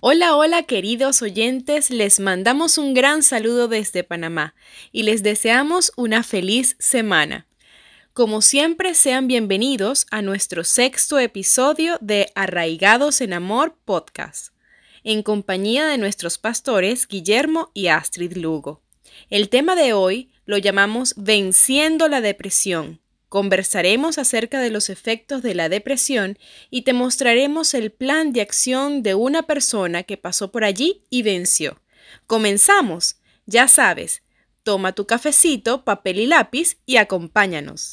Hola, hola queridos oyentes, les mandamos un gran saludo desde Panamá y les deseamos una feliz semana. Como siempre, sean bienvenidos a nuestro sexto episodio de Arraigados en Amor podcast, en compañía de nuestros pastores Guillermo y Astrid Lugo. El tema de hoy lo llamamos Venciendo la Depresión Conversaremos acerca de los efectos de la depresión y te mostraremos el plan de acción de una persona que pasó por allí y venció. Comenzamos. Ya sabes, toma tu cafecito, papel y lápiz y acompáñanos.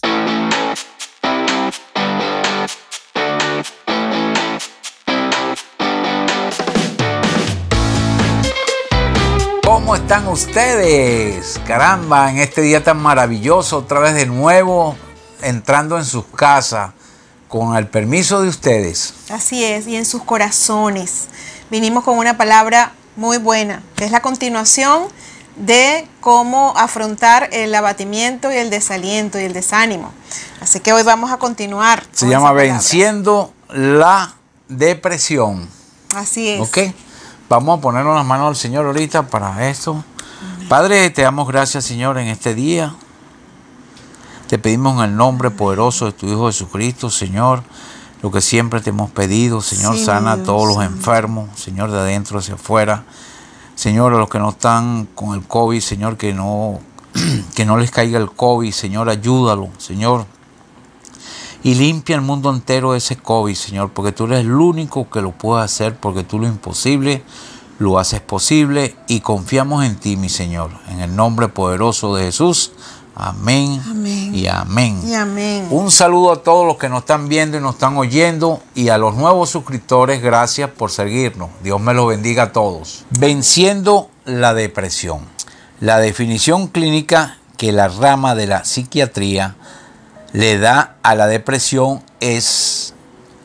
¿Cómo están ustedes? Caramba, en este día tan maravilloso, otra vez de nuevo entrando en sus casas con el permiso de ustedes. Así es, y en sus corazones. Vinimos con una palabra muy buena, que es la continuación de cómo afrontar el abatimiento y el desaliento y el desánimo. Así que hoy vamos a continuar. Se llama Venciendo la Depresión. Así es. Ok, vamos a ponernos las manos al Señor ahorita para esto. Padre, te damos gracias, Señor, en este día. Te pedimos en el nombre poderoso de tu Hijo Jesucristo, Señor, lo que siempre te hemos pedido, Señor, sana a todos los enfermos, Señor, de adentro hacia afuera. Señor, a los que no están con el COVID, Señor, que no, que no les caiga el COVID, Señor, ayúdalo, Señor. Y limpia el mundo entero de ese COVID, Señor, porque tú eres el único que lo puede hacer, porque tú lo imposible lo haces posible y confiamos en ti, mi Señor. En el nombre poderoso de Jesús. Amén, Y, amén. y amén. Un saludo a todos los que nos están viendo y nos están oyendo y a los nuevos suscriptores, gracias por seguirnos. Dios me los bendiga a todos. Venciendo la depresión. La definición clínica que la rama de la psiquiatría le da a la depresión es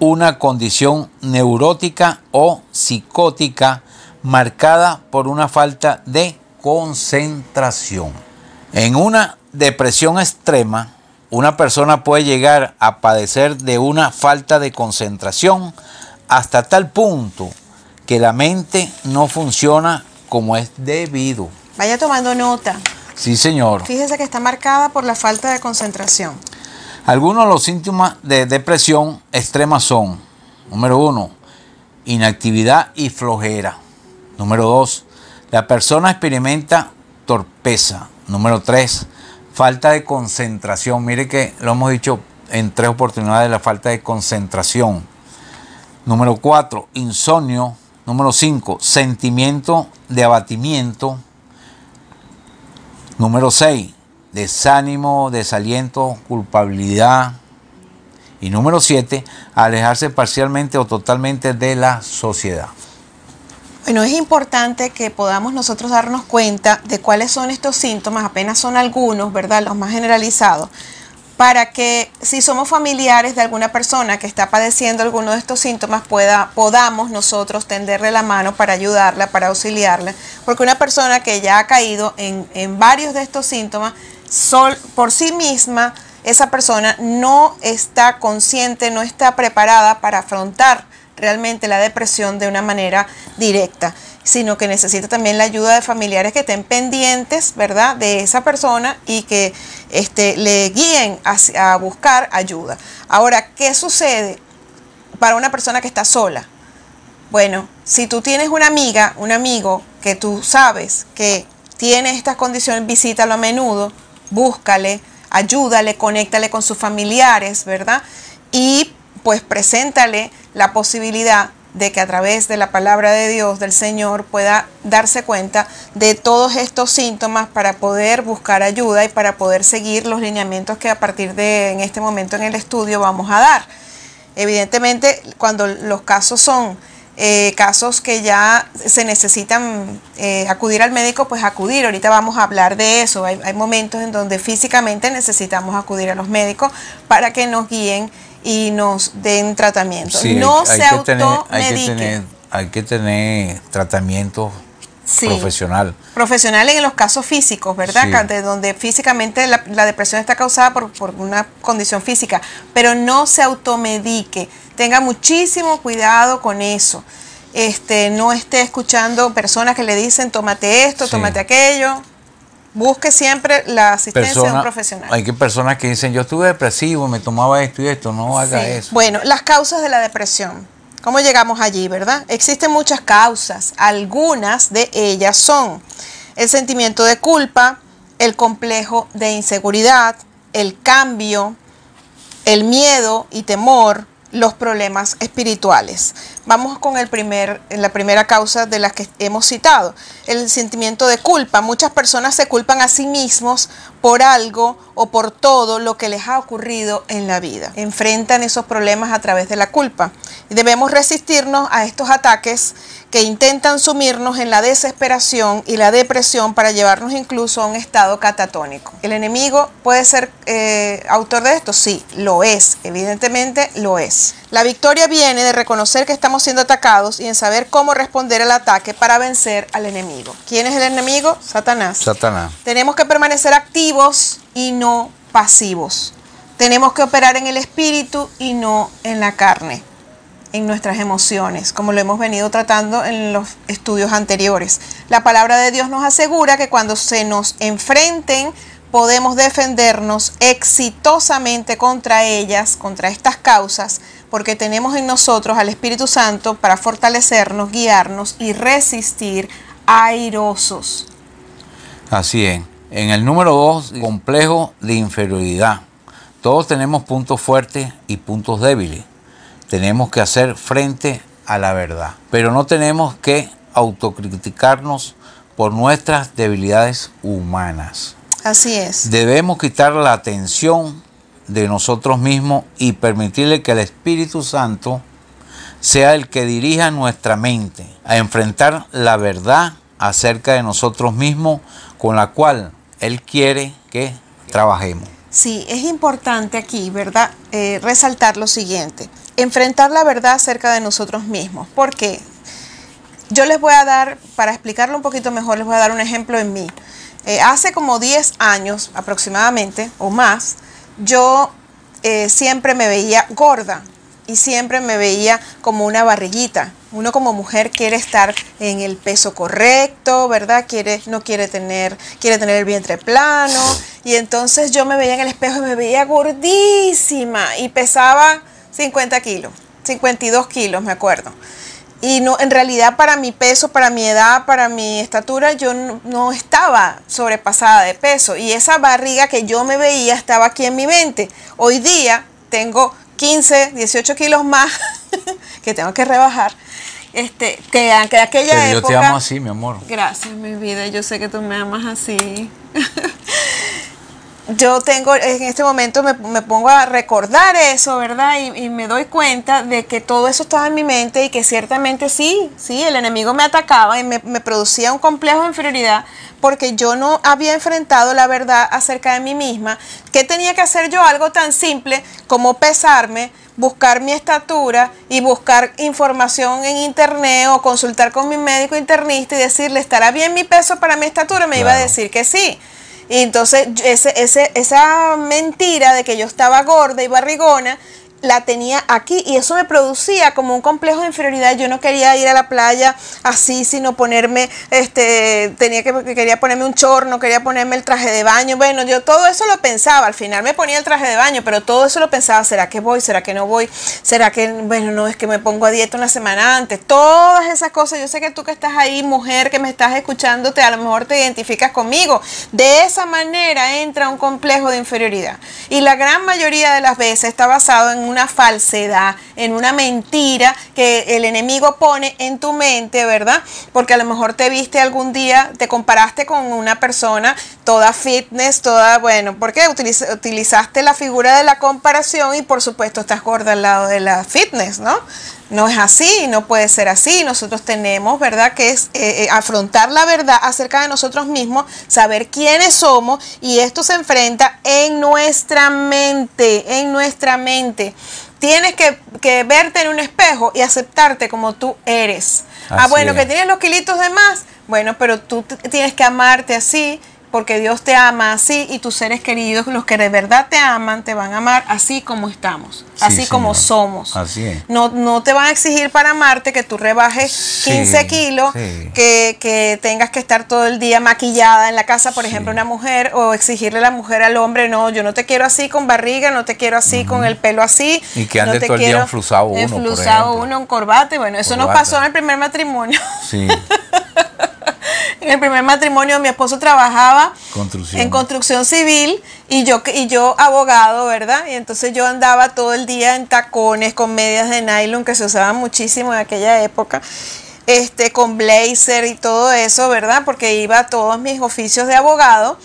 una condición neurótica o psicótica marcada por una falta de concentración. En una depresión extrema, una persona puede llegar a padecer de una falta de concentración hasta tal punto que la mente no funciona como es debido. Vaya tomando nota. Sí, señor. Fíjese que está marcada por la falta de concentración. Algunos de los síntomas de depresión extrema son, número uno, inactividad y flojera. Número dos, la persona experimenta torpeza. Número tres, falta de concentración. Mire que lo hemos dicho en tres oportunidades, la falta de concentración. Número cuatro, insomnio. Número cinco, sentimiento de abatimiento. Número seis, desánimo, desaliento, culpabilidad. Y número siete, alejarse parcialmente o totalmente de la sociedad. Bueno, es importante que podamos nosotros darnos cuenta de cuáles son estos síntomas, apenas son algunos, ¿verdad? Los más generalizados, para que si somos familiares de alguna persona que está padeciendo alguno de estos síntomas, pueda, podamos nosotros tenderle la mano para ayudarla, para auxiliarla, porque una persona que ya ha caído en, en varios de estos síntomas, por sí misma, esa persona no está consciente, no está preparada para afrontar realmente la depresión de una manera directa, sino que necesita también la ayuda de familiares que estén pendientes, ¿verdad?, de esa persona y que este, le guíen a, a buscar ayuda. Ahora, ¿qué sucede para una persona que está sola? Bueno, si tú tienes una amiga, un amigo que tú sabes que tiene estas condiciones, visítalo a menudo, búscale, ayúdale, conéctale con sus familiares, ¿verdad? Y pues preséntale la posibilidad de que a través de la palabra de Dios, del Señor, pueda darse cuenta de todos estos síntomas para poder buscar ayuda y para poder seguir los lineamientos que a partir de en este momento en el estudio vamos a dar. Evidentemente, cuando los casos son eh, casos que ya se necesitan eh, acudir al médico, pues acudir. Ahorita vamos a hablar de eso. Hay, hay momentos en donde físicamente necesitamos acudir a los médicos para que nos guíen y nos den tratamiento. no se automediquen. Hay que tener, tratamiento profesional. Profesional en los casos físicos, ¿verdad? De donde físicamente la, depresión está causada por, por, una condición física, pero no se automedique. Tenga muchísimo cuidado con eso. este, no esté escuchando personas que le dicen tómate esto, Sí. tómate aquello. Busque siempre la asistencia de un profesional. hay que personas que dicen, yo estuve depresivo, me tomaba esto y esto, no haga Sí. eso. Bueno, las causas de la depresión. ¿Cómo llegamos allí, verdad? Existen muchas causas. Algunas de ellas son el sentimiento de culpa, el complejo de inseguridad, el cambio, el miedo y temor, los problemas espirituales. Vamos con el primer, la primera causa de las que hemos citado, el sentimiento de culpa. Muchas personas se culpan a sí mismos por algo o por todo lo que les ha ocurrido en la vida. Enfrentan esos problemas a través de la culpa. Y debemos resistirnos a estos ataques que intentan sumirnos en la desesperación y la depresión para llevarnos incluso a un estado catatónico. ¿El enemigo puede ser eh, autor de esto? Sí, lo es, evidentemente lo es. La victoria viene de reconocer que estamos siendo atacados y en saber cómo responder al ataque para vencer al enemigo. ¿Quién es el enemigo? Satanás. Satanás. Tenemos que permanecer activos y no pasivos. Tenemos que operar en el espíritu y no en la carne, en nuestras emociones, como lo hemos venido tratando en los estudios anteriores. La palabra de Dios nos asegura que cuando se nos enfrenten podemos defendernos exitosamente contra ellas, contra estas causas, porque tenemos en nosotros al Espíritu Santo para fortalecernos, guiarnos y resistir airosos. Así es. En el número dos, complejo de inferioridad. Todos tenemos puntos fuertes y puntos débiles. Tenemos que hacer frente a la verdad. Pero no tenemos que autocriticarnos por nuestras debilidades humanas. Así es. Debemos quitar la atención de nosotros mismos y permitirle que el Espíritu Santo sea el que dirija nuestra mente a enfrentar la verdad acerca de nosotros mismos con la cual Él quiere que trabajemos. Sí, es importante aquí, ¿verdad? Eh, resaltar lo siguiente. Enfrentar la verdad acerca de nosotros mismos. ¿Por qué? Yo les voy a dar, para explicarlo un poquito mejor, les voy a dar un ejemplo en mí. Eh, hace como 10 años aproximadamente, o más, yo eh, siempre me veía gorda y siempre me veía como una barriguita. Uno como mujer quiere estar en el peso correcto, ¿verdad? Quiere, no quiere tener, quiere tener el vientre plano. Y entonces yo me veía en el espejo y me veía gordísima y pesaba 50 kilos, 52 kilos, me acuerdo. Y no, en realidad para mi peso, para mi edad, para mi estatura, yo no, no estaba sobrepasada de peso. Y esa barriga que yo me veía estaba aquí en mi mente. Hoy día tengo 15, 18 kilos más que tengo que rebajar. Este, que, que aquella Pero yo época. te amo así, mi amor. Gracias, mi vida. Yo sé que tú me amas así. Yo tengo, en este momento me, me pongo a recordar eso, ¿verdad? Y, y me doy cuenta de que todo eso estaba en mi mente y que ciertamente sí, sí, el enemigo me atacaba y me, me producía un complejo de inferioridad porque yo no había enfrentado la verdad acerca de mí misma. ¿Qué tenía que hacer yo? Algo tan simple como pesarme, buscar mi estatura y buscar información en internet o consultar con mi médico internista y decirle, ¿estará bien mi peso para mi estatura? Me iba a decir que sí. Y entonces ese, ese, esa mentira de que yo estaba gorda y barrigona la tenía aquí y eso me producía como un complejo de inferioridad. Yo no quería ir a la playa así, sino ponerme, este, tenía que quería ponerme un chorno, quería ponerme el traje de baño. Bueno, yo todo eso lo pensaba. Al final me ponía el traje de baño, pero todo eso lo pensaba. ¿Será que voy? ¿Será que no voy? ¿Será que, bueno, no es que me pongo a dieta una semana antes? Todas esas cosas. Yo sé que tú que estás ahí, mujer, que me estás escuchando, te, a lo mejor te identificas conmigo. De esa manera entra un complejo de inferioridad. Y la gran mayoría de las veces está basado en una falsedad, en una mentira que el enemigo pone en tu mente, ¿verdad? Porque a lo mejor te viste algún día, te comparaste con una persona toda fitness, toda, bueno, ¿por qué? Utiliz- utilizaste la figura de la comparación y por supuesto estás gorda al lado de la fitness, ¿no? No es así, no puede ser así. Nosotros tenemos, ¿verdad?, que es eh, eh, afrontar la verdad acerca de nosotros mismos, saber quiénes somos y esto se enfrenta en nuestra mente, en nuestra mente. Tienes que, que verte en un espejo y aceptarte como tú eres. ah, bueno, es. que tienes los kilitos de más. Bueno, pero tú tienes que amarte así porque Dios te ama así y tus seres queridos, los que de verdad te aman, te van a amar así como estamos, Sí, así como somos. Así es. No, no te van a exigir para amarte que tú rebajes Sí, 15 kilos, sí. que, que tengas que estar todo el día maquillada en la casa, por ejemplo, una mujer, o exigirle a la mujer al hombre, no, yo no te quiero así con barriga, no te quiero así con el pelo así. Y que ande no te todo el día enflusado uno, enflusado uno en corbata, y bueno, eso nos pasó en el primer matrimonio. Sí, En el primer matrimonio mi esposo trabajaba Construcción. en construcción civil y yo y yo abogado, ¿verdad? Y entonces yo andaba todo el día en tacones con medias de nylon que se usaban muchísimo en aquella época. Este con blazer y todo eso, ¿verdad? Porque iba a todos mis oficios de abogado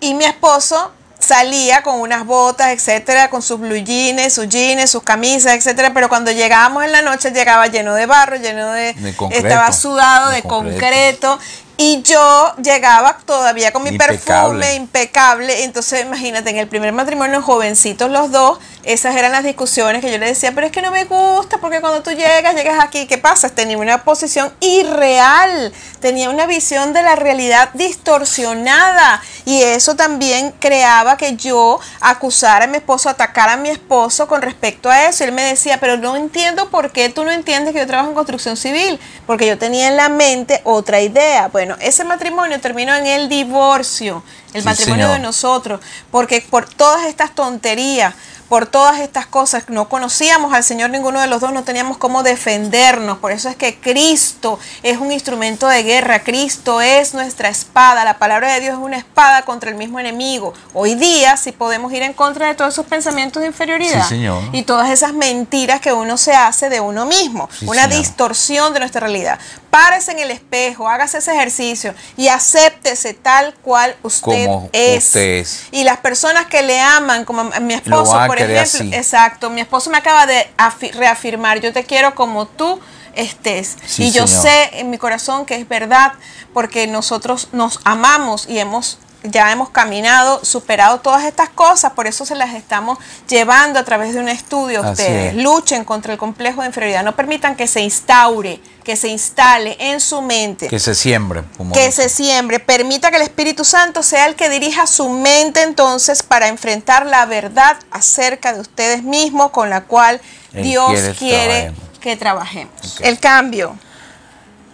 y mi esposo salía con unas botas, etcétera, con sus blue jeans, sus jeans, sus camisas, etcétera, pero cuando llegábamos en la noche llegaba lleno de barro, lleno de, De concreto. estaba sudado de, De concreto. concreto y yo llegaba todavía con mi Impecable. perfume impecable. Entonces, imagínate, en el primer matrimonio, jovencitos los dos, esas eran las discusiones que yo le decía, pero es que no me gusta, porque cuando tú llegas, llegas aquí, ¿qué pasa? Tenía una posición irreal, tenía una visión de la realidad distorsionada. Y eso también creaba que yo acusara a mi esposo, atacara a mi esposo con respecto a eso. Y él me decía, pero no entiendo por qué tú no entiendes que yo trabajo en construcción civil, porque yo tenía en la mente otra idea. Bueno, ese matrimonio terminó en el divorcio, el Sí, matrimonio señor. de nosotros, porque por todas estas tonterías, por todas estas cosas, no conocíamos al Señor ninguno de los dos, no teníamos cómo defendernos. Por eso es que Cristo es un instrumento de guerra, Cristo es nuestra espada, la palabra de Dios es una espada contra el mismo enemigo. Hoy día sí podemos ir en contra de todos esos pensamientos de inferioridad Sí, señor. y todas esas mentiras que uno se hace de uno mismo, una señor. distorsión de nuestra realidad. Párese en el espejo, hágase ese ejercicio y acéptese tal cual usted Como es. usted es. Y las personas que le aman, como mi esposo, por ejemplo, así. exacto, mi esposo me acaba de afi- reafirmar, yo te quiero como tú estés. Sí, y yo señor. sé en mi corazón que es verdad, porque nosotros nos amamos y hemos ya hemos caminado, superado todas estas cosas, por eso se las estamos llevando a través de un estudio. Así Ustedes es. luchen contra el complejo de inferioridad, no permitan que se instaure, que se instale en su mente que se siembre. Como que se siembre, permita que el Espíritu Santo sea el que dirija su mente entonces para enfrentar la verdad acerca de ustedes mismos con la cual Él Dios quiere quiere, trabajemos. que trabajemos. El cambio.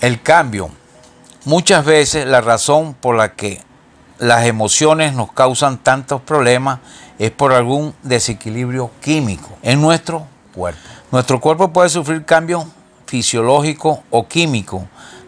El cambio. Muchas veces la razón por la que las emociones nos causan tantos problemas es por algún desequilibrio químico en nuestro cuerpo. Nuestro cuerpo puede sufrir cambios fisiológicos o químicos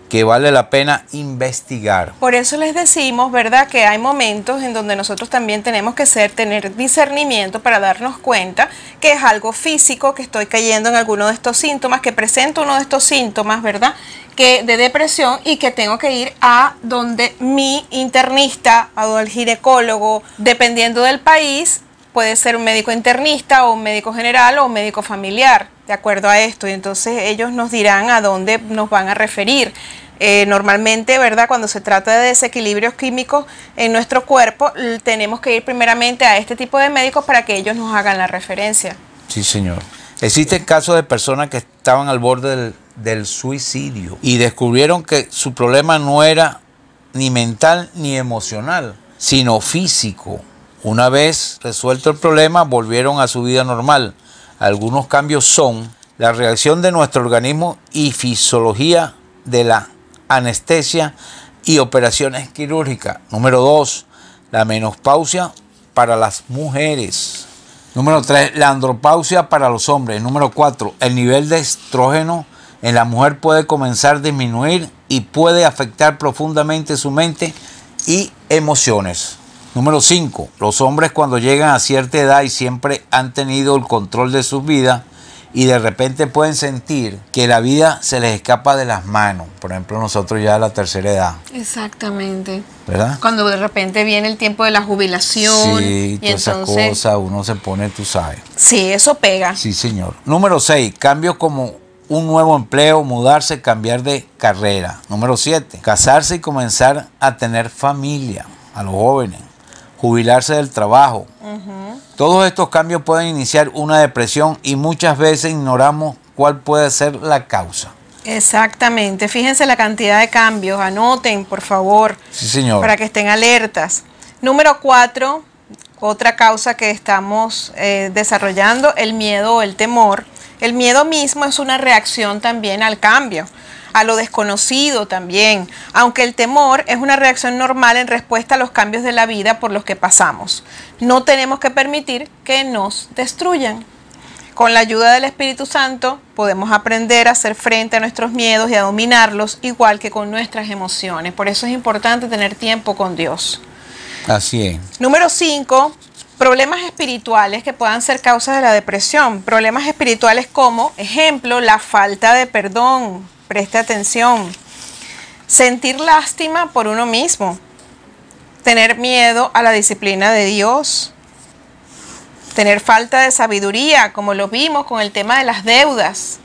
que vale la pena investigar. Por eso les decimos, ¿verdad?, que hay momentos en donde nosotros también tenemos que ser, tener discernimiento para darnos cuenta que es algo físico, que estoy cayendo en alguno de estos síntomas, que presento uno de estos síntomas, ¿verdad?, que de depresión y que tengo que ir a donde mi internista, o el ginecólogo, dependiendo del país, puede ser un médico internista o un médico general o un médico familiar, de acuerdo a esto. Y entonces ellos nos dirán a dónde nos van a referir. Eh, normalmente, ¿verdad? Cuando se trata de desequilibrios químicos en nuestro cuerpo, tenemos que ir primeramente a este tipo de médicos para que ellos nos hagan la referencia. Sí, señor. Existen casos de personas que estaban al borde del, suicidio y descubrieron que su problema no era ni mental ni emocional, sino físico. Una vez resuelto el problema, volvieron a su vida normal. Algunos cambios son la reacción de nuestro organismo y fisiología de la anestesia y operaciones quirúrgicas. Número dos, la menopausia para las mujeres. Número 3, la andropausia para los hombres. Número 4, el nivel de estrógeno en la mujer puede comenzar a disminuir y puede afectar profundamente su mente y emociones. Número 5, los hombres cuando llegan a cierta edad y siempre han tenido el control de su vida y de repente pueden sentir que la vida se les escapa de las manos. Por ejemplo, nosotros ya a la tercera edad, Exactamente. ¿verdad? Cuando de repente viene el tiempo de la jubilación Sí, y esas entonces cosas, uno se pone, tú sabes. sí, eso pega. Sí, señor. Número 6, cambios como un nuevo empleo, mudarse, cambiar de carrera. Número 7, casarse y comenzar a tener familia a los jóvenes, jubilarse del trabajo. Todos estos cambios pueden iniciar una depresión y muchas veces ignoramos cuál puede ser la causa. Exactamente. Fíjense la cantidad de cambios. Anoten, por favor. Sí, señor. para que estén alertas. Número cuatro, otra causa que estamos eh, desarrollando, el miedo o el temor. El miedo mismo es una reacción también al cambio, a lo desconocido también, aunque el temor es una reacción normal en respuesta a los cambios de la vida por los que pasamos. No tenemos que permitir que nos destruyan. Con la ayuda del Espíritu Santo podemos aprender a hacer frente a nuestros miedos y a dominarlos igual que con nuestras emociones. Por eso es importante tener tiempo con Dios. Así es. Número 5, problemas espirituales que puedan ser causas de la depresión. Problemas espirituales como, ejemplo, la falta de perdón. Preste atención. Sentir lástima por uno mismo. Tener miedo a la disciplina de Dios tener falta de sabiduría, como lo vimos con el tema de las deudas,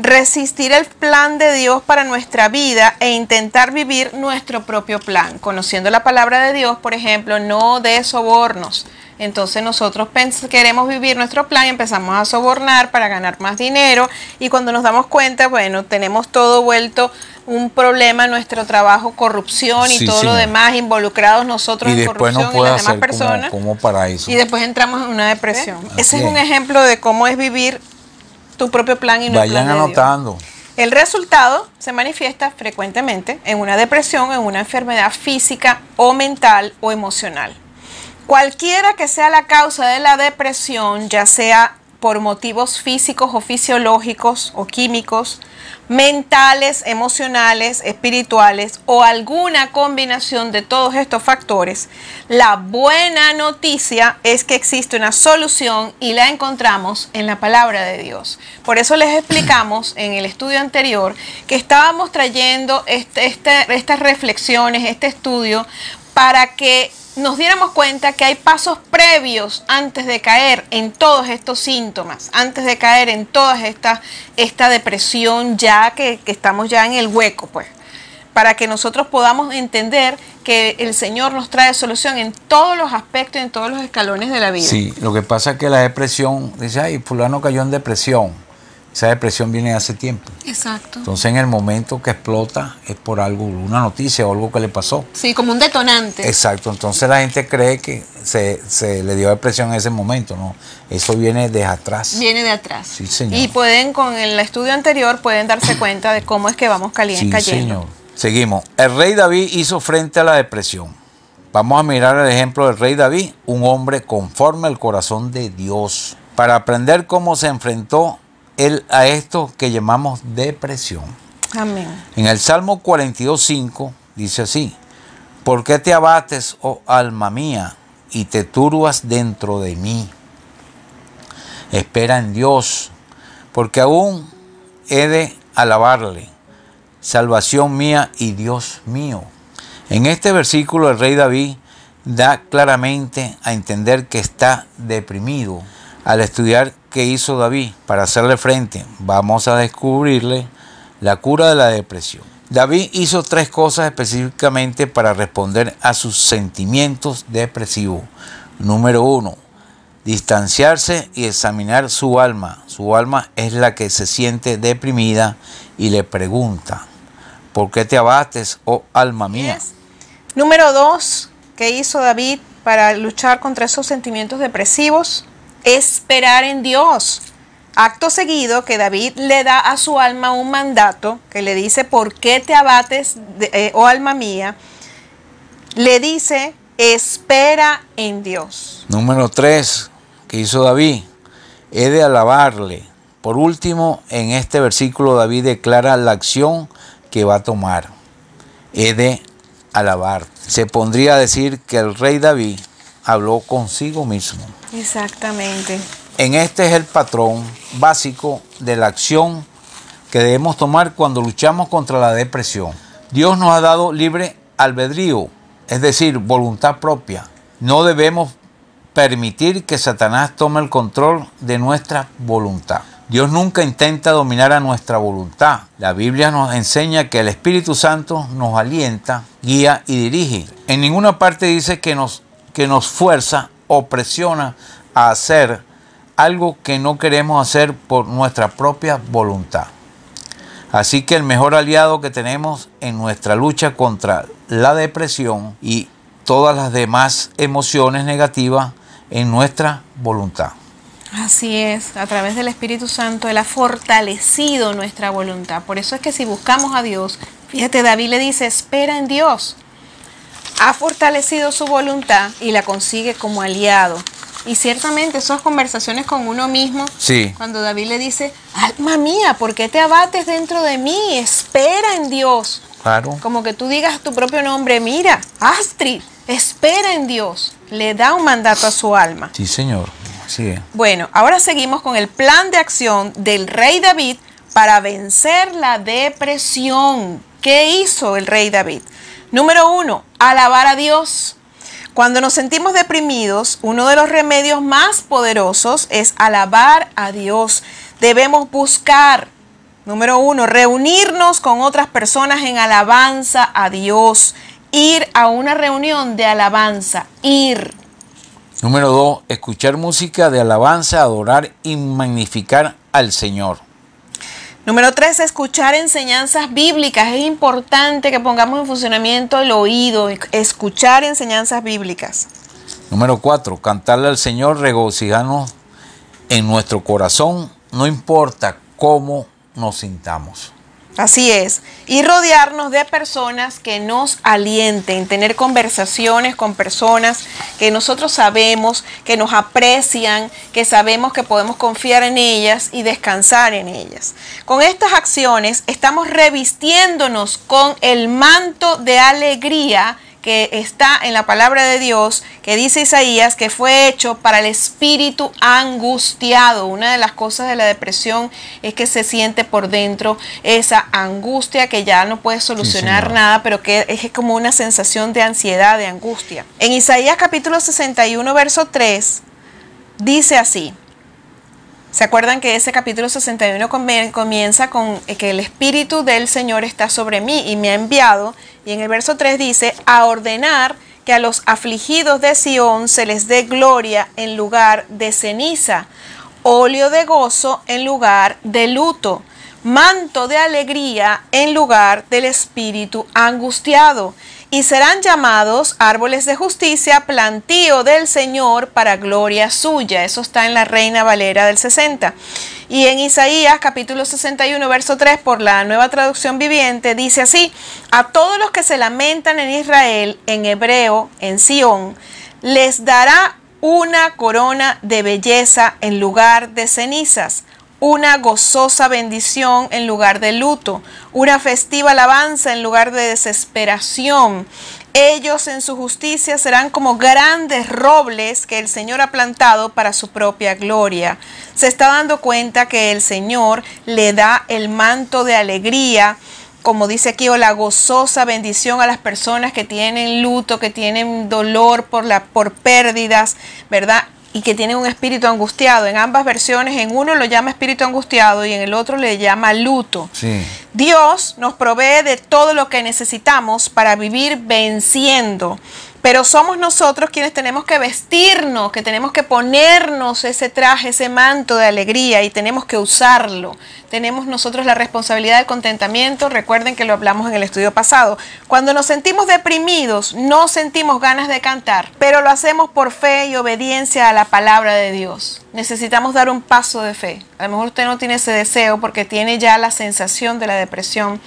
resistir el plan de Dios para nuestra vida e intentar vivir nuestro propio plan, conociendo la palabra de Dios, por ejemplo, no de sobornos, entonces nosotros queremos vivir nuestro plan y empezamos a sobornar para ganar más dinero y cuando nos damos cuenta, bueno, tenemos todo vuelto un problema en nuestro trabajo, corrupción y todo lo demás, involucrados nosotros en corrupción y las demás personas. Como, para eso. Y después entramos en una depresión. Ese es un ejemplo de cómo es vivir tu propio plan y no Vayan el plan anotando. El resultado se manifiesta frecuentemente en una depresión, en una enfermedad física o mental o emocional. Cualquiera que sea la causa de la depresión, ya sea por motivos físicos o fisiológicos o químicos, mentales, emocionales, espirituales o alguna combinación de todos estos factores, la buena noticia es que existe una solución y la encontramos en la palabra de Dios. Por eso les explicamos en el estudio anterior que estábamos trayendo este, este, estas reflexiones, este estudio, para que nos diéramos cuenta que hay pasos previos antes de caer en todos estos síntomas, antes de caer en toda esta, esta depresión ya que, estamos ya en el hueco, pues para que nosotros podamos entender que el Señor nos trae solución en todos los aspectos, en todos los escalones de la vida. Sí, lo que pasa es que la depresión, dice, ay, fulano cayó en depresión esa depresión viene hace tiempo. Exacto. Entonces en el momento que explota es por algo, una noticia o algo que le pasó. Sí, como un detonante. Exacto, entonces la gente cree que se, le dio depresión en ese momento, ¿no? Eso viene de atrás. Viene de atrás. Sí, señor. Y pueden, con el estudio anterior, pueden darse cuenta de cómo es que vamos caliente, sí, señor. Seguimos. El rey David hizo frente a la depresión. Vamos a mirar el ejemplo del rey David, un hombre conforme al corazón de Dios, para aprender cómo se enfrentó él a esto que llamamos depresión. Amén. En el Salmo 42.5 dice así, ¿por qué te abates, oh alma mía, y te turbas dentro de mí? Espera en Dios, porque aún he de alabarle, salvación mía y Dios mío. En este versículo el rey David da claramente a entender que está deprimido al estudiar qué hizo David para hacerle frente, vamos a descubrirle la cura de la depresión. David hizo tres cosas específicamente para responder a sus sentimientos depresivos. Número uno, distanciarse y examinar su alma. Su alma es la que se siente deprimida y le pregunta, ¿por qué te abates, oh alma mía? Número dos, ¿qué hizo David para luchar contra esos sentimientos depresivos? Esperar en Dios. Acto seguido que David le da a su alma un mandato que le dice, ¿por qué te abates, eh, oh alma mía? Le dice, espera en Dios. Número 3, que hizo David, he de alabarle. Por último, en este versículo David declara la acción que va a tomar. He de alabar. Se pondría a decir que el rey David habló consigo mismo. Exactamente. En este es el patrón básico de la acción que debemos tomar cuando luchamos contra la depresión. Dios nos ha dado libre albedrío, es decir, voluntad propia. No debemos permitir que Satanás tome el control de nuestra voluntad. Dios nunca intenta dominar a nuestra voluntad. La Biblia nos enseña que el Espíritu Santo nos alienta, guía y dirige. En ninguna parte dice que nos, que nos fuerza o presiona a hacer algo que no queremos hacer por nuestra propia voluntad. Así que el mejor aliado que tenemos en nuestra lucha contra la depresión y todas las demás emociones negativas en nuestra voluntad. Así es, a través del Espíritu Santo Él ha fortalecido nuestra voluntad. Por eso es que si buscamos a Dios, fíjate, David le dice, espera en Dios. Ha fortalecido su voluntad y la consigue como aliado. Y ciertamente esas conversaciones con uno mismo, Sí. cuando David le dice, alma mía, ¿por qué te abates dentro de mí? Espera en Dios. Claro. Como que tú digas tu propio nombre, mira, Astrid, espera en Dios. Le da un mandato a su alma. Sí, Señor. Así es. Bueno, ahora seguimos con el plan de acción del rey David para vencer la depresión. ¿Qué hizo el rey David? Número uno, alabar a Dios. Cuando nos sentimos deprimidos, uno de los remedios más poderosos es alabar a Dios. Debemos buscar, número uno, reunirnos con otras personas en alabanza a Dios. Ir a una reunión de alabanza, ir. Número dos, escuchar música de alabanza, adorar y magnificar al Señor. Número tres, escuchar enseñanzas bíblicas. Es importante que pongamos en funcionamiento el oído, escuchar enseñanzas bíblicas. Número cuatro, cantarle al Señor, regocijarnos en nuestro corazón, no importa cómo nos sintamos. Así es. Y rodearnos de personas que nos alienten, tener conversaciones con personas que nosotros sabemos, que nos aprecian, que sabemos que podemos confiar en ellas y descansar en ellas. Con estas acciones estamos revistiéndonos con el manto de alegría que está en la palabra de Dios, que dice Isaías que fue hecho para el espíritu angustiado. Una de las cosas de la depresión es que se siente por dentro esa angustia que ya no puede solucionar nada, pero que es como una sensación de ansiedad, de angustia. En Isaías capítulo 61, verso 3, dice así. ¿Se acuerdan que ese capítulo 61 come- comienza con eh, que el Espíritu del Señor está sobre mí y me ha enviado? Y en el verso 3 dice, a ordenar que a los afligidos de Sión se les dé gloria en lugar de ceniza, óleo de gozo en lugar de luto, manto de alegría en lugar del espíritu angustiado. Y serán llamados árboles de justicia, plantío del Señor para gloria suya. Eso está en la Reina Valera del 60. Y en Isaías capítulo 61, verso 3, por la nueva traducción viviente, dice así, a todos los que se lamentan en Israel, en hebreo, en Sión, les dará una corona de belleza en lugar de cenizas, una gozosa bendición en lugar de luto, una festiva alabanza en lugar de desesperación. Ellos en su justicia serán como grandes robles que el Señor ha plantado para su propia gloria. Se está dando cuenta que el Señor le da el manto de alegría como dice aquí, o la gozosa bendición a las personas que tienen luto, que tienen dolor por, la, por pérdidas, ¿verdad? Y que tienen un espíritu angustiado. En ambas versiones, en uno lo llama espíritu angustiado y en el otro le llama luto. Sí. Dios nos provee de todo lo que necesitamos para vivir venciendo. Pero somos nosotros quienes tenemos que vestirnos, que tenemos que ponernos ese traje, ese manto de alegría y tenemos que usarlo. Tenemos nosotros la responsabilidad del contentamiento. Recuerden que lo hablamos en el estudio pasado. Cuando nos sentimos deprimidos, no sentimos ganas de cantar, pero lo hacemos por fe y obediencia a la palabra de Dios. Necesitamos dar un paso de fe. A lo mejor usted no tiene ese deseo porque tiene ya la sensación de la depresión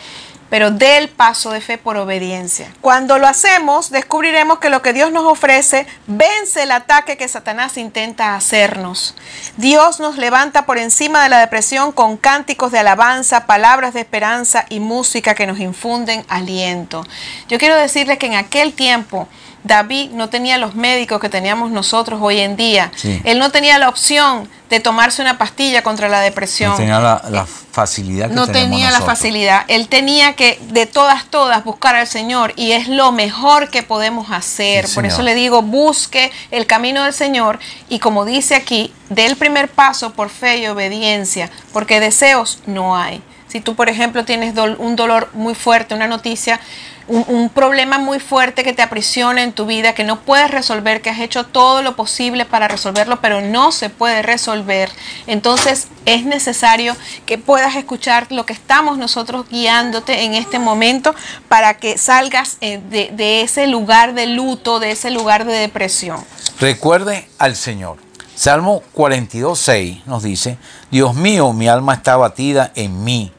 pero dé el paso de fe por obediencia. Cuando lo hacemos, descubriremos que lo que Dios nos ofrece vence el ataque que Satanás intenta hacernos. Dios nos levanta por encima de la depresión con cánticos de alabanza, palabras de esperanza y música que nos infunden aliento. Yo quiero decirles que en aquel tiempo David no tenía los médicos que teníamos nosotros hoy en día. Sí. Él no tenía la opción de tomarse una pastilla contra la depresión No tenía la, la facilidad que no tenemos tenía la facilidad. Él tenía que de todas, todas buscar al Señor y es lo mejor que podemos hacer. Sí, Por eso le digo, busque el camino del Señor y como dice aquí, dé el primer paso por fe y obediencia, porque deseos no hay. Si tú, por ejemplo, tienes un dolor muy fuerte, una noticia, un, problema muy fuerte que te aprisiona en tu vida, que no puedes resolver, que has hecho todo lo posible para resolverlo, pero no se puede resolver, entonces es necesario que puedas escuchar lo que estamos nosotros guiándote en este momento para que salgas eh, de, de ese lugar de luto, de ese lugar de depresión. Recuerde al Señor. Salmo 42, 6 nos dice, Dios mío, mi alma está abatida en mí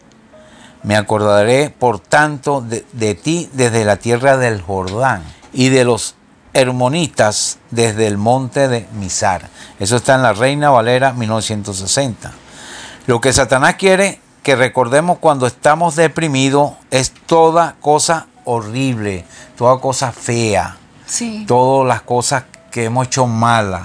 me acordaré, por tanto, de, ti desde la tierra del Jordán y de los hermonitas desde el monte de Misar. Eso está en la Reina Valera 1960. Lo que Satanás quiere que recordemos cuando estamos deprimidos es toda cosa horrible, toda cosa fea, todas las cosas que hemos hecho malas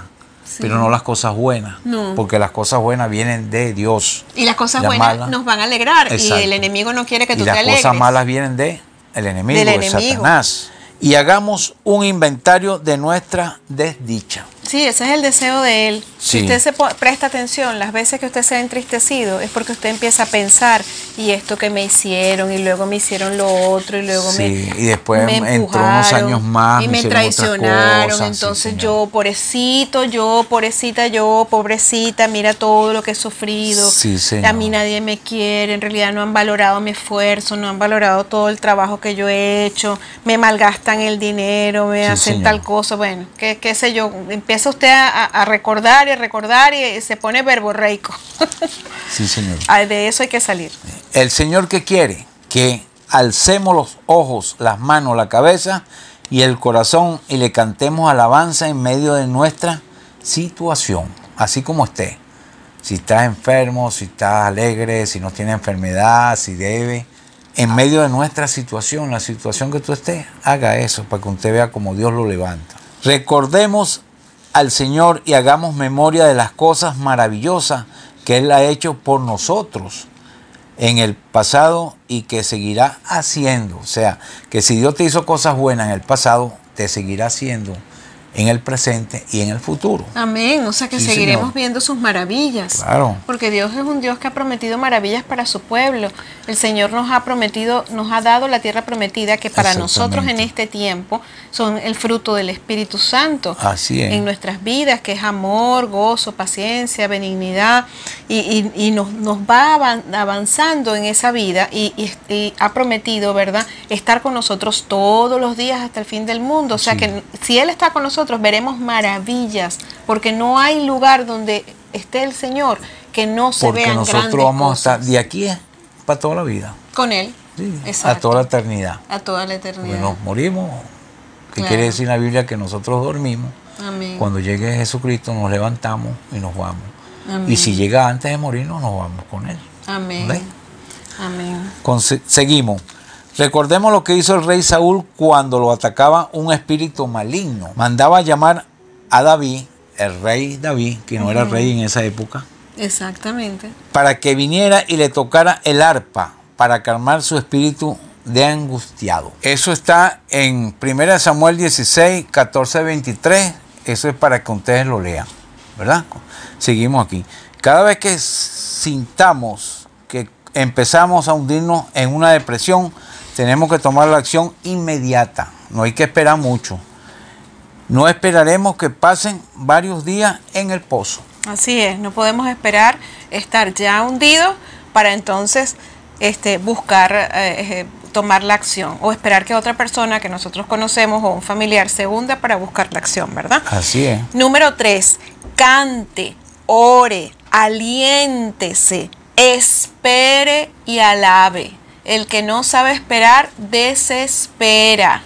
pero no las cosas buenas. Porque las cosas buenas vienen de Dios. Y las cosas buenas nos van a alegrar. Y el enemigo no quiere que tú te alegres. Las cosas malas vienen de el enemigo, de Satanás. Y hagamos un inventario de nuestra desdicha. Sí, ese es el deseo de él. Si usted se presta atención, las veces que usted se ha entristecido es porque usted empieza a pensar, y esto que me hicieron, y luego me hicieron lo otro, y luego me. y después me entró unos años más. Y me, traicionaron. entonces yo, pobrecito, yo, pobrecita, yo, pobrecita, mira todo lo que he sufrido. Sí, A mí nadie me quiere, en realidad no han valorado mi esfuerzo, no han valorado todo el trabajo que yo he hecho, me malgastan el dinero, me hacen tal cosa, bueno, qué, qué sé yo, empieza empieza usted a, recordar y a recordar y se pone verborreico. sí, señor. De eso hay que salir. El Señor que quiere que alcemos los ojos, las manos, la cabeza y el corazón y le cantemos alabanza en medio de nuestra situación, así como esté. Si estás enfermo, si estás alegre, si no tiene enfermedad, si debe, en medio de nuestra situación, la situación que tú estés, haga eso para que usted vea cómo Dios lo levanta. Recordemos al Señor y hagamos memoria de las cosas maravillosas que Él ha hecho por nosotros en el pasado y que seguirá haciendo. O sea, que si Dios te hizo cosas buenas en el pasado, te seguirá haciendo en el presente y en el futuro. Amén. O sea que seguiremos viendo sus maravillas. Claro. Porque Dios es un Dios que ha prometido maravillas para su pueblo. El Señor nos ha prometido, nos ha dado la tierra prometida que para nosotros en este tiempo son el fruto del Espíritu Santo. Así es. En nuestras vidas, que es amor, gozo, paciencia, benignidad. Y, nos, va avanzando en esa vida y, ha prometido, ¿verdad?, estar con nosotros todos los días hasta el fin del mundo. O sea que si Él está con nosotros, veremos maravillas, porque no hay lugar donde esté el Señor que no se porque vean nosotros vamos a estar de aquí para toda la vida. Con Él. a toda la eternidad. A toda la eternidad. nos morimos, que quiere decir la Biblia que nosotros dormimos. Cuando llegue Jesucristo nos levantamos y nos vamos. Y si llega antes de morirnos, nos vamos con Él. Amén. Amén. seguimos. Recordemos lo que hizo el rey Saúl cuando lo atacaba un espíritu maligno. Mandaba llamar a David, el rey David, que no era rey en esa época. Exactamente. Para que viniera y le tocara el arpa para calmar su espíritu de angustiado. Eso está en 1 Samuel 16, 14, 23. Eso es para que ustedes lo lean, ¿verdad? Seguimos aquí. Cada vez que sintamos que empezamos a hundirnos en una depresión, tenemos que tomar la acción inmediata. No hay que esperar mucho. No esperaremos que pasen varios días en el pozo. Así es, no podemos esperar estar ya hundidos para entonces este, buscar eh, eh, tomar la acción o esperar que otra persona que nosotros conocemos o un familiar se hunda para buscar la acción, ¿verdad? Así es. Número tres, cante, ore, aliéntese, espere y alabe. El que no sabe esperar, desespera.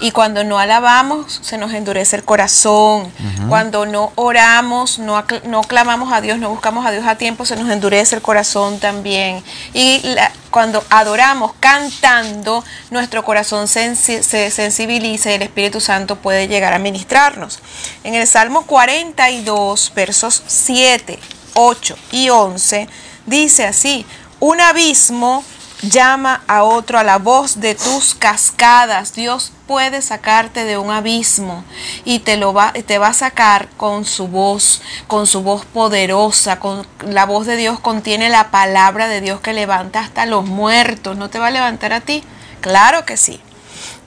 Y cuando no alabamos, se nos endurece el corazón. Cuando no oramos, no, no, clamamos a Dios, no buscamos a Dios a tiempo, se nos endurece el corazón también. Y cuando adoramos cantando, nuestro corazón se, se sensibiliza y el Espíritu Santo puede llegar a ministrarnos. En el Salmo 42, versos 7, 8 y 11, dice así, un abismo llama a otro a la voz de tus cascadas. Dios puede sacarte de un abismo y te lo va te va a sacar con su voz, con su voz poderosa, con la voz de Dios contiene la palabra de Dios que levanta hasta los muertos, ¿no te va a levantar a ti? Claro que sí.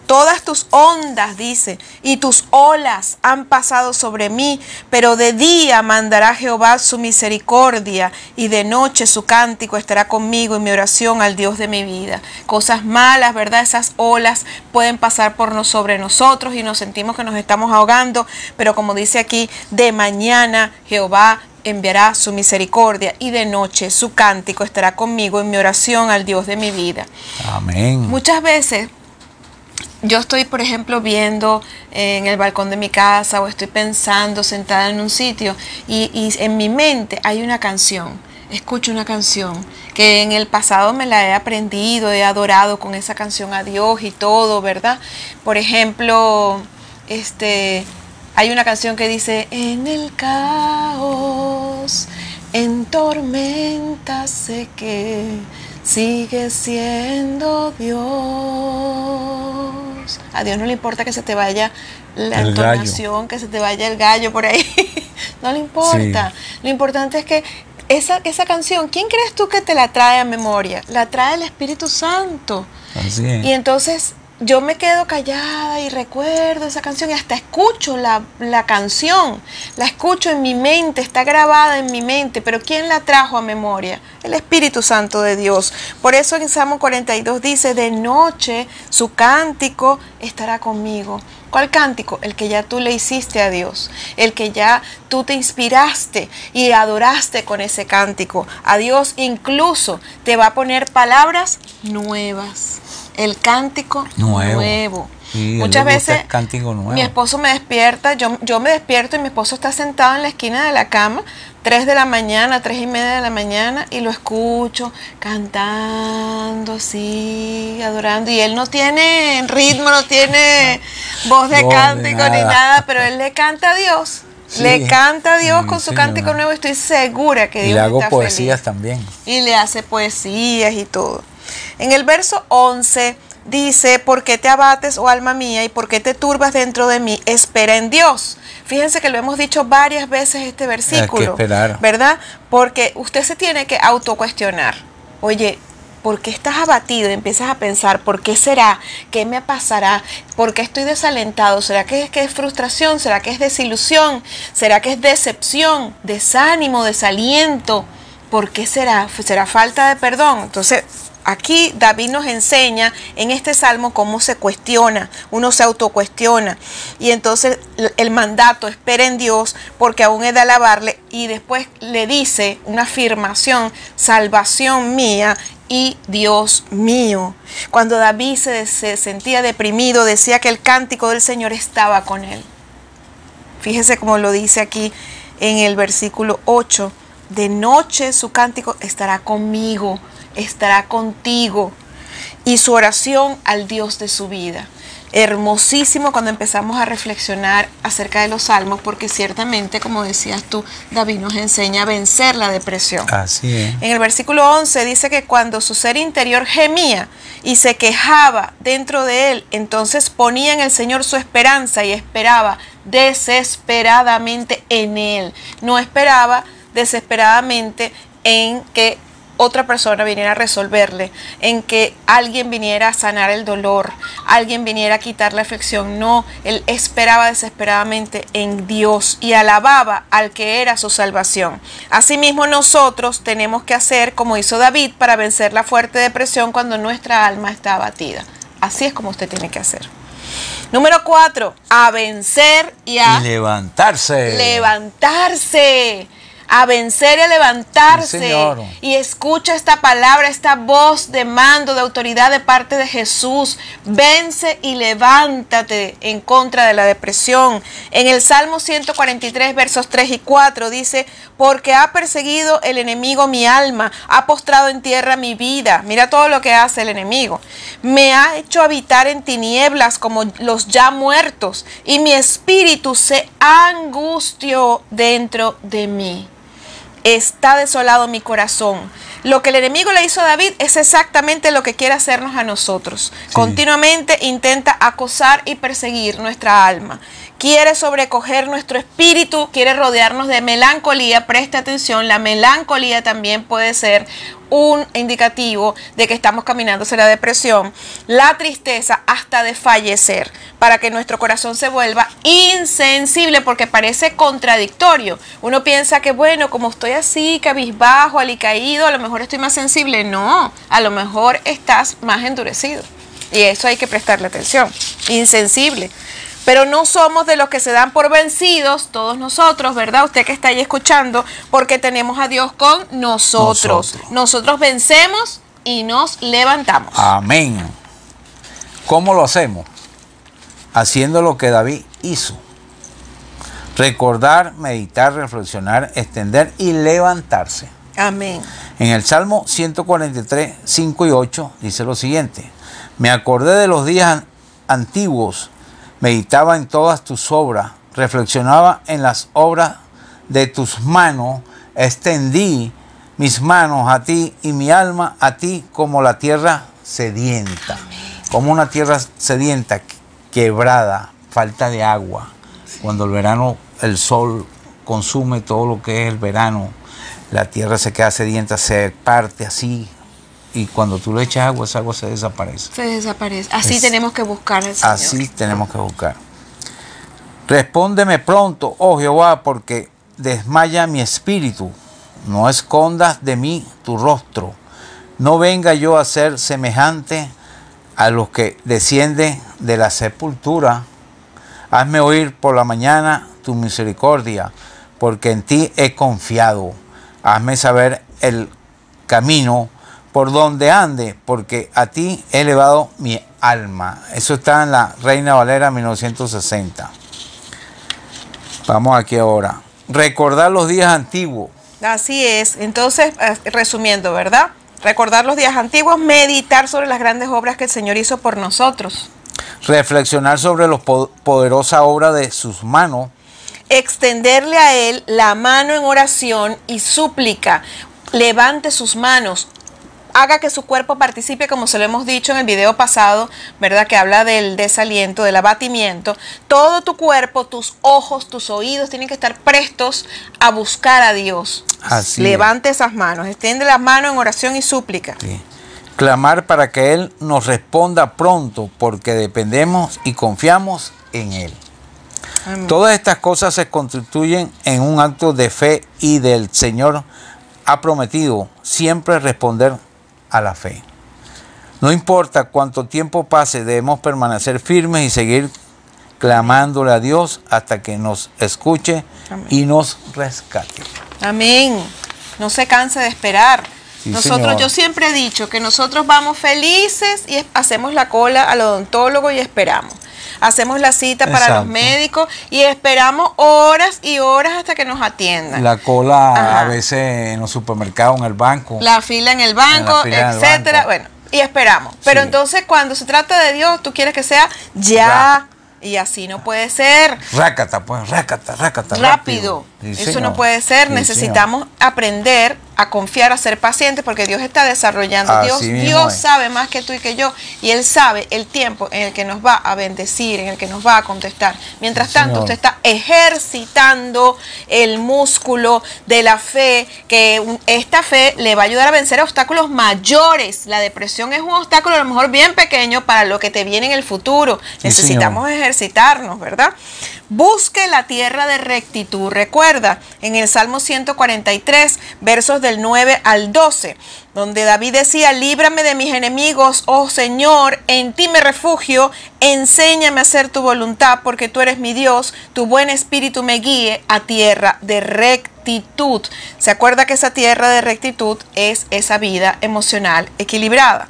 Todas tus ondas, dice, y tus olas han pasado sobre mí, pero de día mandará Jehová su misericordia y de noche su cántico estará conmigo y mi oración al Dios de mi vida. Cosas malas, ¿verdad? Esas olas pueden pasar por nos, sobre nosotros y nos sentimos que nos estamos ahogando, pero como dice aquí, de mañana Jehová enviará su misericordia y de noche su cántico estará conmigo en mi oración al Dios de mi vida. Amén. Muchas veces yo estoy, por ejemplo, viendo en el balcón de mi casa o estoy pensando sentada en un sitio y, en mi mente hay una canción, escucho una canción que en el pasado me la he aprendido, he adorado con esa canción a Dios y todo, ¿verdad? Por ejemplo, este, hay una canción que dice, en el caos, en tormenta sé que sigue siendo Dios. A Dios no le importa que se te vaya la entonación, que se te vaya el gallo por ahí. no le importa. Lo importante es que esa, esa canción, ¿quién crees tú que te la trae a memoria? La trae el Espíritu Santo. Así es. Y entonces yo me quedo callada y recuerdo esa canción y hasta escucho la, la, canción, la escucho en mi mente, está grabada en mi mente, pero ¿quién la trajo a memoria? El Espíritu Santo de Dios. Por eso en Salmo 42 dice, de noche su cántico estará conmigo. ¿Cuál cántico? El que ya tú le hiciste a Dios, el que ya tú te inspiraste y adoraste con ese cántico. A Dios incluso te va a poner palabras nuevas el cántico nuevo. Muchas veces mi esposo me despierta, yo, yo me despierto y mi esposo está sentado en la esquina de la cama, 3 de la mañana, tres y media de la mañana, y lo escucho cantando así, adorando. Y él no tiene ritmo, no tiene voz de cántico ni nada, pero él le canta a Dios. le canta a Dios con su cántico nuevo. Estoy segura que Dios. Y le hago poesías también. Y le hace poesías y todo. En el verso 11 dice, ¿por qué te abates, oh alma mía, y por qué te turbas dentro de mí? Espera en Dios. Fíjense que lo hemos dicho varias veces este versículo, ¿verdad? Porque usted se tiene que autocuestionar. Oye, ¿por qué estás abatido? Y empiezas a pensar, ¿por qué será? ¿Qué me pasará? ¿Por qué estoy desalentado? ¿Será que es, que es frustración? ¿Será que es desilusión? ¿Será que es decepción? ¿Desánimo? ¿Desaliento? ¿Por qué será? ¿Será falta de perdón? Entonces, Aquí David nos enseña en este salmo cómo se cuestiona, uno se autocuestiona. Y entonces el mandato, espera en Dios, porque aún he de alabarle. Y después le dice una afirmación, salvación mía y Dios mío. Cuando David se, se sentía deprimido, decía que el cántico del Señor estaba con él. Fíjese cómo lo dice aquí en el versículo 8. De noche su cántico estará conmigo estará contigo y su oración al Dios de su vida. Hermosísimo cuando empezamos a reflexionar acerca de los salmos, porque ciertamente, como decías tú, David nos enseña a vencer la depresión. Así es. En el versículo 11 dice que cuando su ser interior gemía y se quejaba dentro de él, entonces ponía en el Señor su esperanza y esperaba desesperadamente en él. No esperaba desesperadamente en que otra persona viniera a resolverle, en que alguien viniera a sanar el dolor, alguien viniera a quitar la aflicción. No, él esperaba desesperadamente en Dios y alababa al que era su salvación. Asimismo nosotros tenemos que hacer como hizo David para vencer la fuerte depresión cuando nuestra alma está abatida. Así es como usted tiene que hacer. Número cuatro, a vencer y a levantarse. Levantarse a vencer y a levantarse. y escucha esta palabra, esta voz de mando, de autoridad de parte de Jesús. Vence y levántate en contra de la depresión. En el Salmo 143, versos 3 y 4 dice, porque ha perseguido el enemigo mi alma, ha postrado en tierra mi vida. Mira todo lo que hace el enemigo. Me ha hecho habitar en tinieblas como los ya muertos y mi espíritu se angustió dentro de mí. Está desolado mi corazón. Lo que el enemigo le hizo a David es exactamente lo que quiere hacernos a nosotros. Continuamente intenta acosar y perseguir nuestra alma. Quiere sobrecoger nuestro espíritu, quiere rodearnos de melancolía. Preste atención, la melancolía también puede ser un indicativo de que estamos caminando hacia la depresión, la tristeza hasta de fallecer, para que nuestro corazón se vuelva insensible, porque parece contradictorio. Uno piensa que, bueno, como estoy así, cabizbajo, alicaído, a lo mejor estoy más sensible. No, a lo mejor estás más endurecido. Y eso hay que prestarle atención. Insensible. Pero no somos de los que se dan por vencidos, todos nosotros, ¿verdad? Usted que está ahí escuchando, porque tenemos a Dios con nosotros. Nosotros, vencemos y nos levantamos. Amén. ¿Cómo lo hacemos? Haciendo lo que David hizo. Recordar, meditar, reflexionar, extender y levantarse. Amén. En el Salmo 143, 5 y 8 dice lo siguiente. Me acordé de los días antiguos meditaba en todas tus obras, reflexionaba en las obras de tus manos, extendí mis manos a ti y mi alma a ti como la tierra sedienta, como una tierra sedienta, quebrada, falta de agua. Cuando el verano, el sol consume todo lo que es el verano, la tierra se queda sedienta, se parte así, y cuando tú le echas agua, esa agua se desaparece. Se desaparece. Así tenemos que buscar al Señor. Así tenemos que buscar. Respóndeme pronto, oh Jehová, porque desmaya mi espíritu. No escondas de mí tu rostro. No venga yo a ser semejante a los que descienden de la sepultura. Hazme oír por la mañana tu misericordia, porque en ti he confiado. Hazme saber el camino por donde ande, porque a ti he elevado mi alma. Eso está en la Reina Valera 1960. Vamos aquí ahora. Recordar los días antiguos. Así es. Entonces, eh, resumiendo, ¿verdad? Recordar los días antiguos, meditar sobre las grandes obras que el Señor hizo por nosotros. Reflexionar sobre la poderosa obra de sus manos. Extenderle a Él la mano en oración y súplica. Levante sus manos, haga que su cuerpo participe, como se lo hemos dicho en el video pasado, ¿verdad? Que habla del desaliento, del abatimiento. Todo tu cuerpo, tus ojos, tus oídos tienen que estar prestos a buscar a Dios. Así Levante esas manos, extiende las manos en oración y súplica. Clamar para que Él nos responda pronto, porque dependemos y confiamos en Él. Todas estas cosas se constituyen en un acto de fe y del Señor ha prometido siempre responder a la fe. No importa cuánto tiempo pase, debemos permanecer firmes y seguir clamándole a Dios hasta que nos escuche y nos rescate. Amén. No se canse de esperar. nosotros, yo siempre he dicho que nosotros vamos felices y hacemos la cola al odontólogo y esperamos. Hacemos la cita para los médicos y esperamos horas y horas hasta que nos atiendan. La cola a veces en los supermercados, en el banco. La fila en el banco, etcétera. Bueno, y esperamos. Pero entonces cuando se trata de Dios, tú quieres que sea ya. Y así no puede ser. Rácata, pues, rácata, rácata. Rápido. Eso no puede ser. Necesitamos aprender a confiar, a ser pacientes, porque Dios está desarrollando. Dios, Dios sabe más que tú y que yo, y Él sabe el tiempo en el que nos va a bendecir, en el que nos va a contestar. Mientras tanto, usted está ejercitando el músculo de la fe, que esta fe le va a ayudar a vencer obstáculos mayores. La depresión es un obstáculo a lo mejor bien pequeño para lo que te viene en el futuro. Necesitamos ejercitarnos, ¿verdad? Busque la tierra de rectitud. Recuerda, en el Salmo 143, versos del 9 al 12, donde David decía, líbrame de mis enemigos, oh Señor, en ti me refugio, enséñame a hacer tu voluntad, porque tú eres mi Dios, tu buen espíritu me guíe a tierra de rectitud. ¿Se acuerda que esa tierra de rectitud es esa vida emocional equilibrada?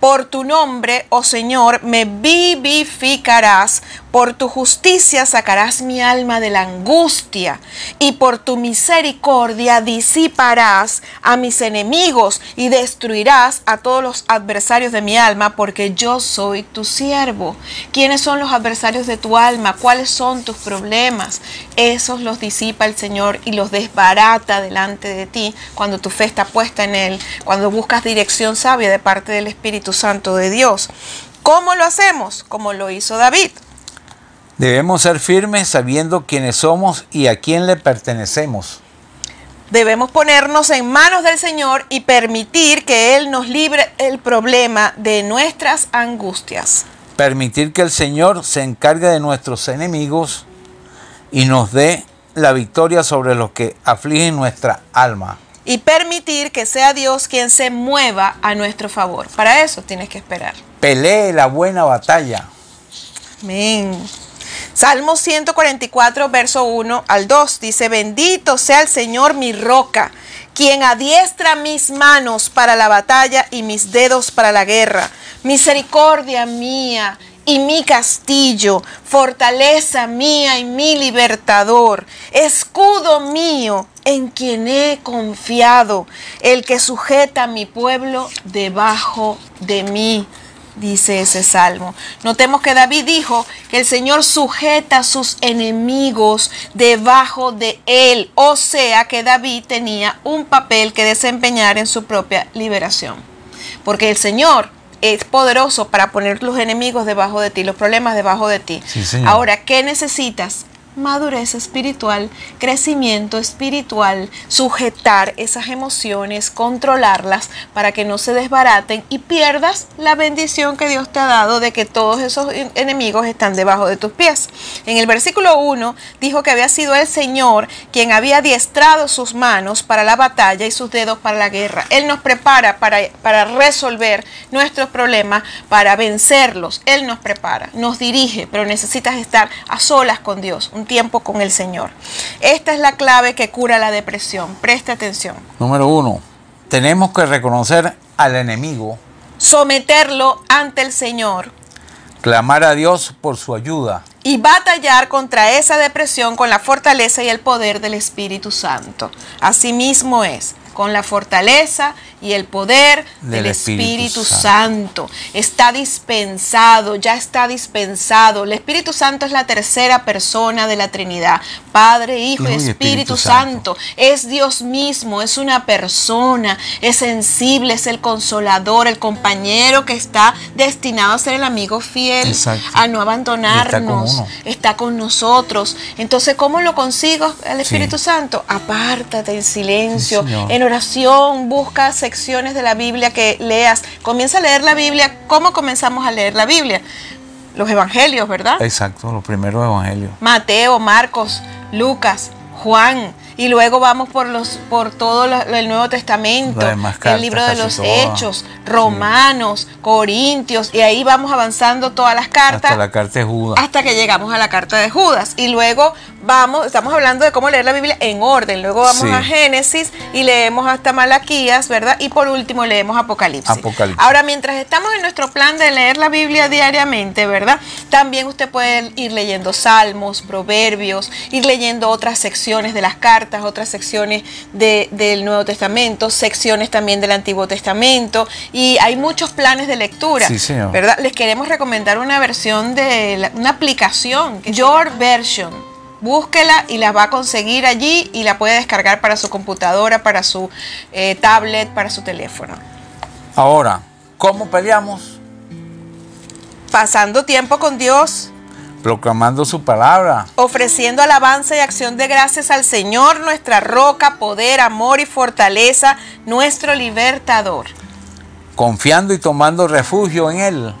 Por tu nombre, oh Señor, me vivificarás Por tu justicia sacarás mi alma de la angustia y por tu misericordia disiparás a mis enemigos y destruirás a todos los adversarios de mi alma porque yo soy tu siervo. ¿Quiénes son los adversarios de tu alma? ¿Cuáles son tus problemas? Esos los disipa el Señor y los desbarata delante de ti cuando tu fe está puesta en Él, cuando buscas dirección sabia de parte del Espíritu Santo de Dios. ¿Cómo lo hacemos? Como lo hizo David. Debemos ser firmes sabiendo quiénes somos y a quién le pertenecemos. Debemos ponernos en manos del Señor y permitir que Él nos libre el problema de nuestras angustias. Permitir que el Señor se encargue de nuestros enemigos y nos dé la victoria sobre los que afligen nuestra alma. Y permitir que sea Dios quien se mueva a nuestro favor. Para eso tienes que esperar. Pelee la buena batalla. Amén. Salmo 144, verso 1 al 2 dice, bendito sea el Señor mi roca, quien adiestra mis manos para la batalla y mis dedos para la guerra. Misericordia mía y mi castillo, fortaleza mía y mi libertador, escudo mío en quien he confiado, el que sujeta a mi pueblo debajo de mí dice ese salmo. Notemos que David dijo que el Señor sujeta a sus enemigos debajo de él. O sea que David tenía un papel que desempeñar en su propia liberación. Porque el Señor es poderoso para poner los enemigos debajo de ti, los problemas debajo de ti. Ahora, ¿qué necesitas? Madurez espiritual, crecimiento espiritual, sujetar esas emociones, controlarlas para que no se desbaraten y pierdas la bendición que Dios te ha dado de que todos esos enemigos están debajo de tus pies. En el versículo 1 dijo que había sido el Señor quien había adiestrado sus manos para la batalla y sus dedos para la guerra. Él nos prepara para, para resolver nuestros problemas, para vencerlos. Él nos prepara, nos dirige, pero necesitas estar a solas con Dios, tiempo con el Señor. Esta es la clave que cura la depresión. Preste atención. Número uno, tenemos que reconocer al enemigo. Someterlo ante el Señor. Clamar a Dios por su ayuda. Y batallar contra esa depresión con la fortaleza y el poder del Espíritu Santo. Asimismo es, con la fortaleza y el poder del, Espíritu, Santo. Está dispensado, ya está dispensado. El Espíritu Santo es la tercera persona de la Trinidad. Padre, Hijo y Espíritu, Santo. Es Dios mismo, es una persona, es sensible, es el consolador, el compañero que está destinado a ser el amigo fiel, a no abandonarnos. Está con, nosotros. Entonces, ¿cómo lo consigo el Espíritu Santo? Apártate en silencio, en oración, busca secciones de la Biblia que leas. Comienza a leer la Biblia. ¿Cómo comenzamos a leer la Biblia? Los evangelios, ¿verdad? Exacto, los primeros evangelios. Mateo, Marcos, Lucas, Juan, y luego vamos por los por todo el Nuevo Testamento, el libro de los Hechos, Romanos, Corintios, y ahí vamos avanzando todas las cartas. Hasta la carta de Judas. Hasta que llegamos a la carta de Judas. Y luego vamos, estamos hablando de cómo leer la Biblia en orden. Luego vamos a Génesis y leemos hasta Malaquías, ¿verdad? Y por último leemos Apocalipsis. Apocalipsis. Ahora, mientras estamos en nuestro plan de leer la Biblia diariamente, ¿verdad? También usted puede ir leyendo salmos, proverbios, ir leyendo otras secciones de las cartas otras secciones del Nuevo Testamento, secciones también del Antiguo Testamento, y hay muchos planes de lectura, ¿verdad? Les queremos recomendar una versión de una aplicación, Your Version. Búsquela y la va a conseguir allí y la puede descargar para su computadora, para su eh, tablet, para su teléfono. Ahora, ¿cómo peleamos? Pasando tiempo con Dios, proclamando su palabra, ofreciendo alabanza y acción de gracias al Señor, nuestra roca, poder, amor y fortaleza, nuestro libertador. Confiando y tomando refugio en Él,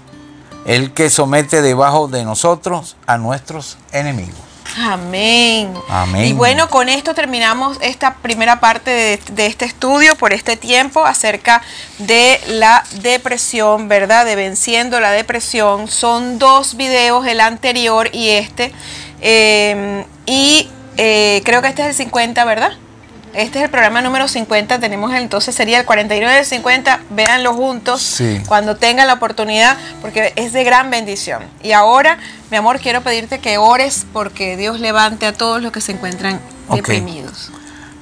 el que somete debajo de nosotros a nuestros enemigos. Amén. Amén. Y bueno, con esto terminamos esta primera parte de, este estudio por este tiempo acerca de la depresión, ¿verdad? De venciendo la depresión. Son dos videos, el anterior y este. Em, y eh, creo que este es el 50, ¿verdad? Este es el programa número 50, tenemos el, entonces sería el 49 del 50, véanlo juntos Sí. cuando tengan la oportunidad, porque es de gran bendición. Y ahora, mi amor, quiero pedirte que ores porque Dios levante a todos los que se encuentran deprimidos.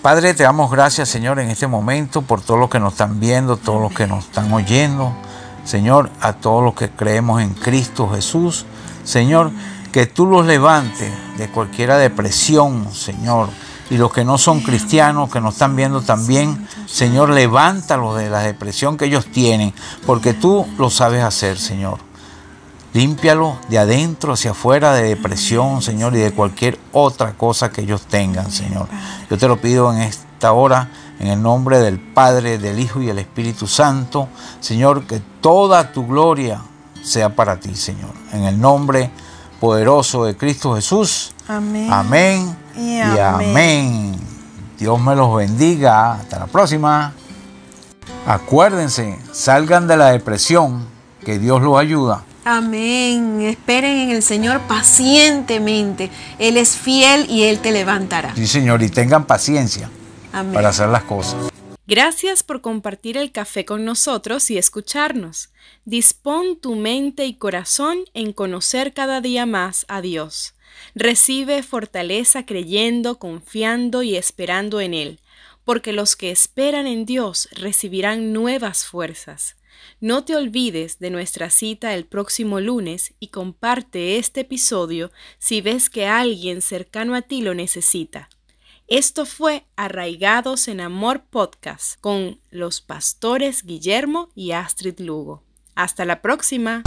Padre, te damos gracias, Señor, en este momento por todos los que nos están viendo, todos los que nos están oyendo. Señor, a todos los que creemos en Cristo Jesús. Señor, que tú los levantes de cualquier depresión, Señor. Y los que no son cristianos, que nos están viendo también, Señor, levántalos de la depresión que ellos tienen, porque tú lo sabes hacer, Señor. Límpialo de adentro hacia afuera de depresión, Señor, y de cualquier otra cosa que ellos tengan, Señor. Yo te lo pido en esta hora, en el nombre del Padre, del Hijo y del Espíritu Santo, Señor, que toda tu gloria sea para ti, Señor. En el nombre poderoso de Cristo Jesús. Amén. Amén Y y amén. amén. Dios me los bendiga. Hasta la próxima. Acuérdense, salgan de la depresión, que Dios los ayuda. Amén. Esperen en el Señor pacientemente. Él es fiel y Él te levantará. Sí, Señor, y tengan paciencia Amén. para hacer las cosas. Gracias por compartir el café con nosotros y escucharnos. Dispón tu mente y corazón en conocer cada día más a Dios. Recibe fortaleza creyendo, confiando y esperando en Él, porque los que esperan en Dios recibirán nuevas fuerzas. No te olvides de nuestra cita el próximo lunes y comparte este episodio si ves que alguien cercano a ti lo necesita. Esto fue Arraigados en Amor Podcast con los pastores Guillermo y Astrid Lugo. Hasta la próxima.